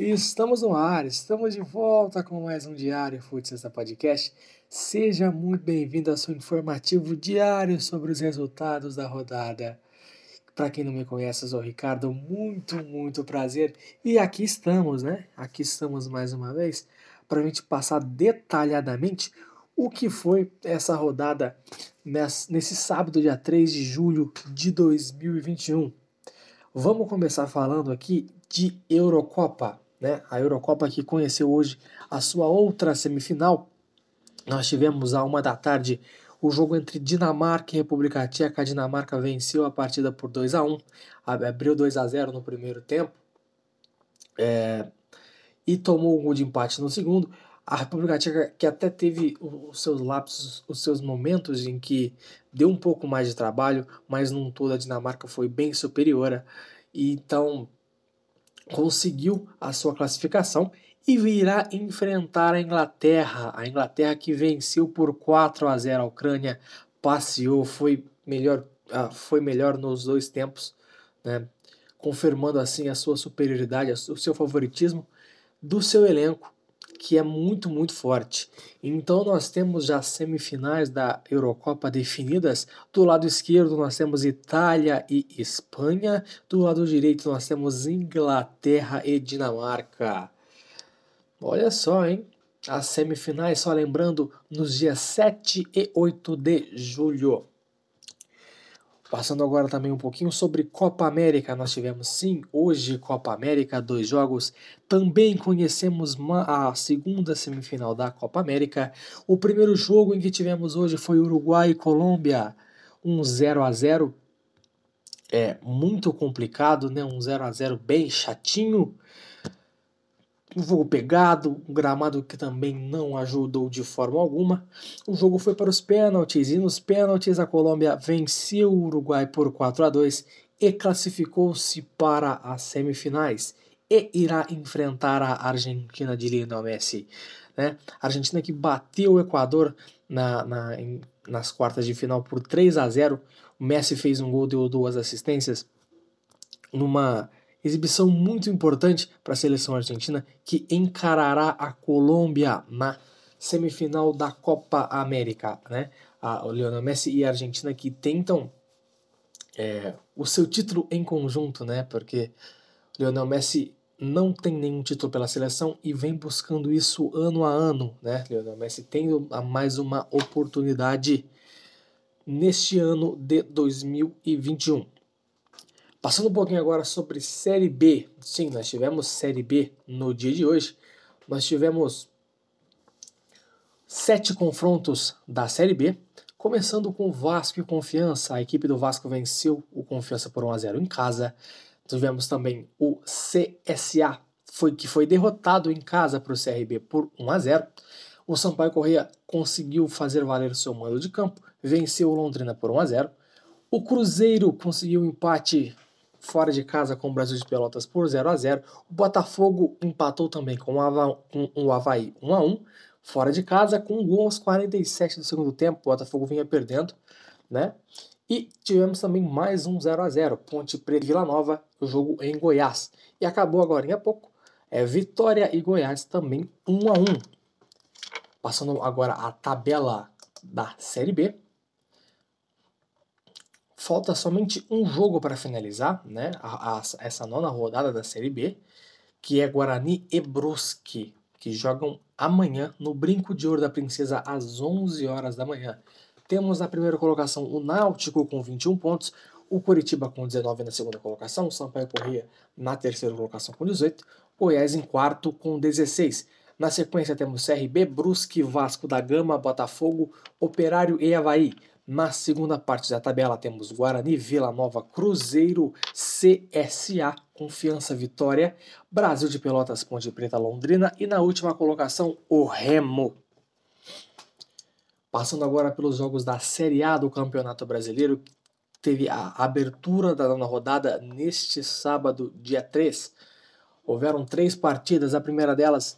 Estamos no ar, estamos de volta com mais um Diário Futsal Podcast. Seja muito bem-vindo ao seu informativo diário sobre os resultados da rodada. Para quem não me conhece, eu sou o Ricardo, muito, muito prazer. E aqui estamos, né? Aqui estamos mais uma vez para a gente passar detalhadamente o que foi essa rodada nesse sábado, dia 3 de julho de 2021. Vamos começar falando aqui de Eurocopa, né? A Eurocopa que conheceu hoje a sua outra semifinal. Nós tivemos a uma da tarde o jogo entre Dinamarca e República Tcheca. A Dinamarca venceu a partida por 2 a 1 abriu 2 a 0 no primeiro tempo é, e tomou um gol de empate no segundo. A República Tcheca, que até teve os seus lapsos, os seus momentos em que deu um pouco mais de trabalho, mas num todo a Dinamarca foi bem superior. E então conseguiu a sua classificação e virá enfrentar a Inglaterra. A Inglaterra que venceu por 4 a 0 a Ucrânia, passeou, foi melhor, ah, foi melhor nos dois tempos, né? confirmando assim a sua superioridade, o seu favoritismo do seu elenco que é muito, muito forte. Então nós temos já semifinais da Eurocopa definidas. Do lado esquerdo nós temos Itália e Espanha. Do lado direito nós temos Inglaterra e Dinamarca. Olha só, hein? As semifinais, só lembrando, nos dias 7 e 8 de julho. Passando agora também um pouquinho sobre Copa América, nós tivemos sim hoje Copa América, dois jogos. Também conhecemos a segunda semifinal da Copa América. O primeiro jogo em que tivemos hoje foi Uruguai e Colômbia, um 0 a 0 é muito complicado, né? Um 0 a 0 bem chatinho um jogo pegado, um gramado que também não ajudou de forma alguma. O jogo foi para os pênaltis e nos pênaltis a Colômbia venceu o Uruguai por 4 a 2 e classificou-se para as semifinais e irá enfrentar a Argentina de Lionel Messi. Né? A Argentina que bateu o Equador na, na, em, nas quartas de final por 3 a 0 O Messi fez um gol, deu duas assistências numa Exibição muito importante para a seleção argentina que encarará a Colômbia na semifinal da Copa América. Né? A, o Lionel Messi e a Argentina que tentam é, o seu título em conjunto, né? porque o Lionel Messi não tem nenhum título pela seleção e vem buscando isso ano a ano. Né? Lionel Messi tendo mais uma oportunidade neste ano de 2021. Passando um pouquinho agora sobre Série B. Sim, nós tivemos Série B no dia de hoje. Nós tivemos sete confrontos da Série B, começando com Vasco e Confiança. A equipe do Vasco venceu o Confiança por 1 a 0 em casa. Tivemos também o CSA, foi, que foi derrotado em casa para o CRB por 1 a 0. O Sampaio Correia conseguiu fazer valer seu mando de campo, venceu o Londrina por 1 a 0. O Cruzeiro conseguiu um empate fora de casa com o Brasil de Pelotas por 0 a 0 O Botafogo empatou também com o, Havaí 1 a 1 fora de casa, com um gol aos 47 do segundo tempo. O Botafogo vinha perdendo, né? E tivemos também mais um 0 a 0 Ponte Preta e Vila Nova, o jogo em Goiás. E acabou agora em pouco. É Vitória e Goiás também 1 a 1 Passando agora a tabela da Série B. Falta somente um jogo para finalizar, né? A, a, essa nona rodada da Série B, que é Guarani e Brusque, que jogam amanhã no Brinco de Ouro da Princesa às 11 horas da manhã. Temos na primeira colocação o Náutico com 21 pontos, o Curitiba com 19 na segunda colocação, o Sampaio Corrêa na terceira colocação com 18, Goiás em quarto com 16. Na sequência temos CRB, Brusque, Vasco da Gama, Botafogo, Operário e Havaí. Na segunda parte da tabela temos Guarani, Vila Nova, Cruzeiro, CSA, Confiança Vitória, Brasil de Pelotas, Ponte Preta, Londrina e na última colocação o Remo. Passando agora pelos jogos da Série A do Campeonato Brasileiro, teve a abertura da nona rodada neste sábado, dia 3. Houveram três partidas, a primeira delas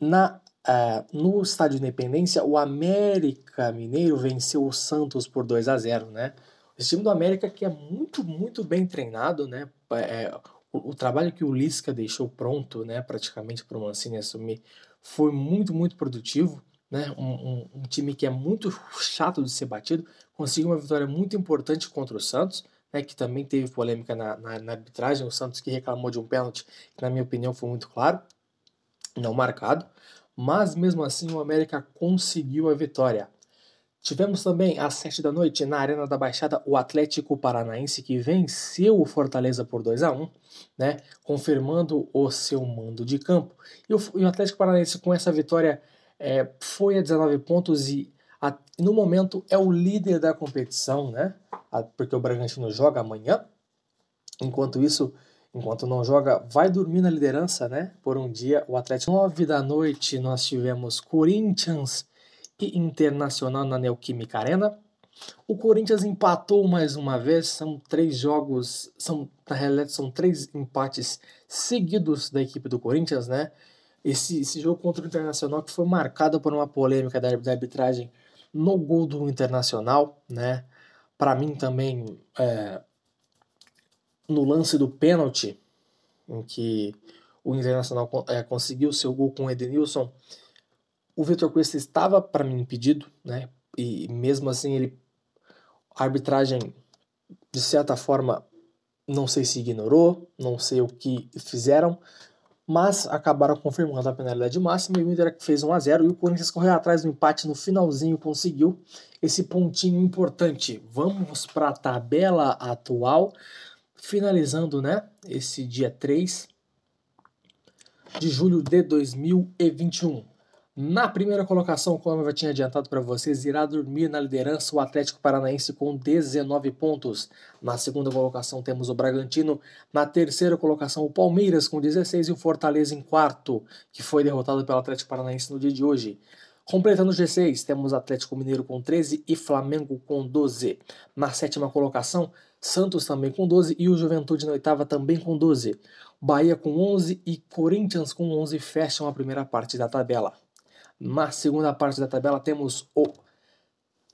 na Uh, no estádio Independência, o América Mineiro venceu o Santos por 2 a 0 né? Esse time do América que é muito, muito bem treinado, né? É, o, o trabalho que o Lisca deixou pronto, né, praticamente para o Mancini assumir, foi muito, muito produtivo. Né, um, um, um, time que é muito chato de ser batido, conseguiu uma vitória muito importante contra o Santos, né, que também teve polêmica na, na, na, arbitragem, o Santos que reclamou de um pênalti, que na minha opinião foi muito claro, não marcado, mas mesmo assim o América conseguiu a vitória. Tivemos também às 7 da noite na Arena da Baixada o Atlético Paranaense que venceu o Fortaleza por 2 a 1 né, confirmando o seu mando de campo. E o, e o Atlético Paranaense com essa vitória é, foi a 19 pontos e a, no momento é o líder da competição, né, a, porque o Bragantino joga amanhã. Enquanto isso, enquanto não joga, vai dormir na liderança, né? Por um dia, o Atlético. 9 da noite nós tivemos Corinthians e Internacional na Neoquímica Arena. O Corinthians empatou mais uma vez, são três jogos, são, na realidade são três empates seguidos da equipe do Corinthians, né? Esse, esse jogo contra o Internacional que foi marcado por uma polêmica da, da arbitragem no gol do Internacional, né? Para mim também, é, no lance do pênalti, em que o Internacional é, conseguiu seu gol com o Edenilson, o Vitor Cuesta estava para mim impedido, né? E mesmo assim ele a arbitragem de certa forma não sei se ignorou, não sei o que fizeram, mas acabaram confirmando a penalidade máxima e o Inter fez 1 a 0 e o Corinthians correu atrás do empate no finalzinho, conseguiu esse pontinho importante. Vamos para a tabela atual, finalizando, né, esse dia 3 de julho de 2021. Na primeira colocação, como eu já tinha adiantado para vocês, irá dormir na liderança o Atlético Paranaense com 19 pontos. Na segunda colocação temos o Bragantino. Na terceira colocação, o Palmeiras com 16 e o Fortaleza em quarto, que foi derrotado pelo Atlético Paranaense no dia de hoje. Completando o G6, temos Atlético Mineiro com 13 e Flamengo com 12. Na sétima colocação, Santos também com 12 e o Juventude na oitava também com 12. Bahia com 11 e Corinthians com 11 fecham a primeira parte da tabela. Na segunda parte da tabela temos o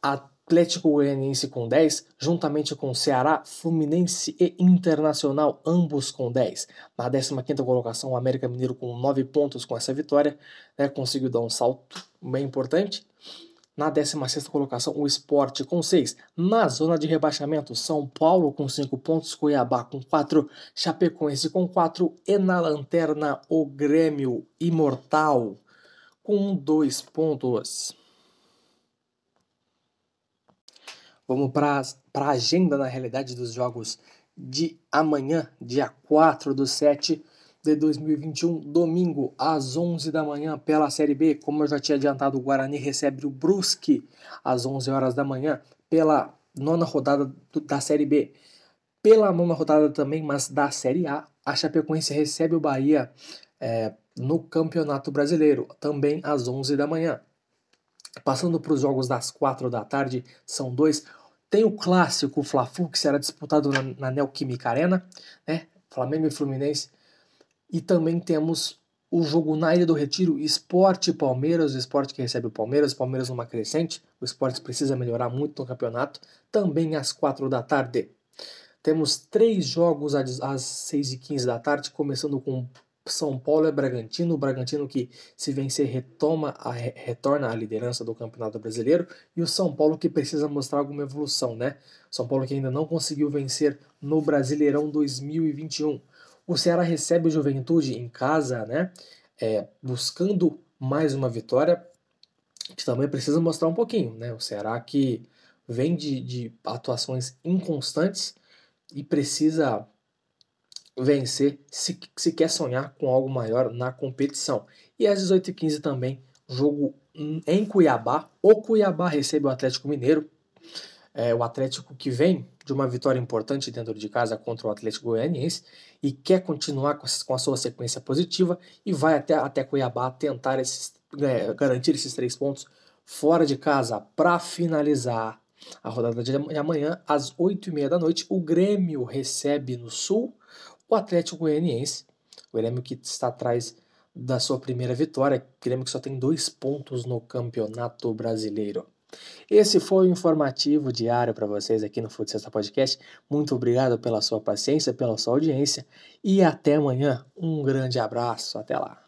Atlético Goianiense com 10, juntamente com Ceará, Fluminense e Internacional, ambos com 10. Na 15 colocação, o América Mineiro com 9 pontos com essa vitória, né, conseguiu dar um salto bem importante. Na 16 colocação, o Sport com 6. Na zona de rebaixamento, São Paulo com 5 pontos, Cuiabá com 4, Chapecoense com 4 e na lanterna o Grêmio Imortal com dois pontos. Vamos para a agenda, na realidade, dos jogos de amanhã, dia 4 do 7 de 2021, domingo, às 11 da manhã, pela Série B. Como eu já tinha adiantado, o Guarani recebe o Brusque às 11 horas da manhã, pela nona rodada da Série B. Pela nona rodada também, mas da Série A, a Chapecoense recebe o Bahia é, no Campeonato Brasileiro, também às 11 da manhã. Passando para os jogos das 4 da tarde, são dois. Tem o clássico Fla-Flu, que será disputado na, na Neoquímica Arena, né? Flamengo e Fluminense. E também temos o jogo na Ilha do Retiro, Esporte Palmeiras, o esporte que recebe o Palmeiras, o Palmeiras numa crescente, o esporte precisa melhorar muito no campeonato, também às 4 da tarde. Temos três jogos às 6h15 da tarde, começando com são Paulo é Bragantino, o Bragantino que se vencer retoma a, retorna à liderança do Campeonato Brasileiro e o São Paulo que precisa mostrar alguma evolução, né? São Paulo que ainda não conseguiu vencer no Brasileirão 2021. O Ceará recebe o Juventude em casa, né? É, buscando mais uma vitória, que também precisa mostrar um pouquinho, né? O Ceará que vem de, de atuações inconstantes e precisa vencer se, se quer sonhar com algo maior na competição. E às 18h15 também, jogo em Cuiabá. O Cuiabá recebe o Atlético Mineiro. É, o Atlético que vem de uma vitória importante dentro de casa contra o Atlético Goianiense e quer continuar com, a sua sequência positiva e vai até, até Cuiabá tentar esses, é, garantir esses três pontos fora de casa para finalizar a rodada de amanhã às 8h30 da noite. O Grêmio recebe no Sul o Atlético Goianiense, o Grêmio que está atrás da sua primeira vitória, o Grêmio que só tem dois pontos no Campeonato Brasileiro. Esse foi o informativo diário para vocês aqui no Sexta Podcast. Muito obrigado pela sua paciência, pela sua audiência e até amanhã. Um grande abraço, até lá.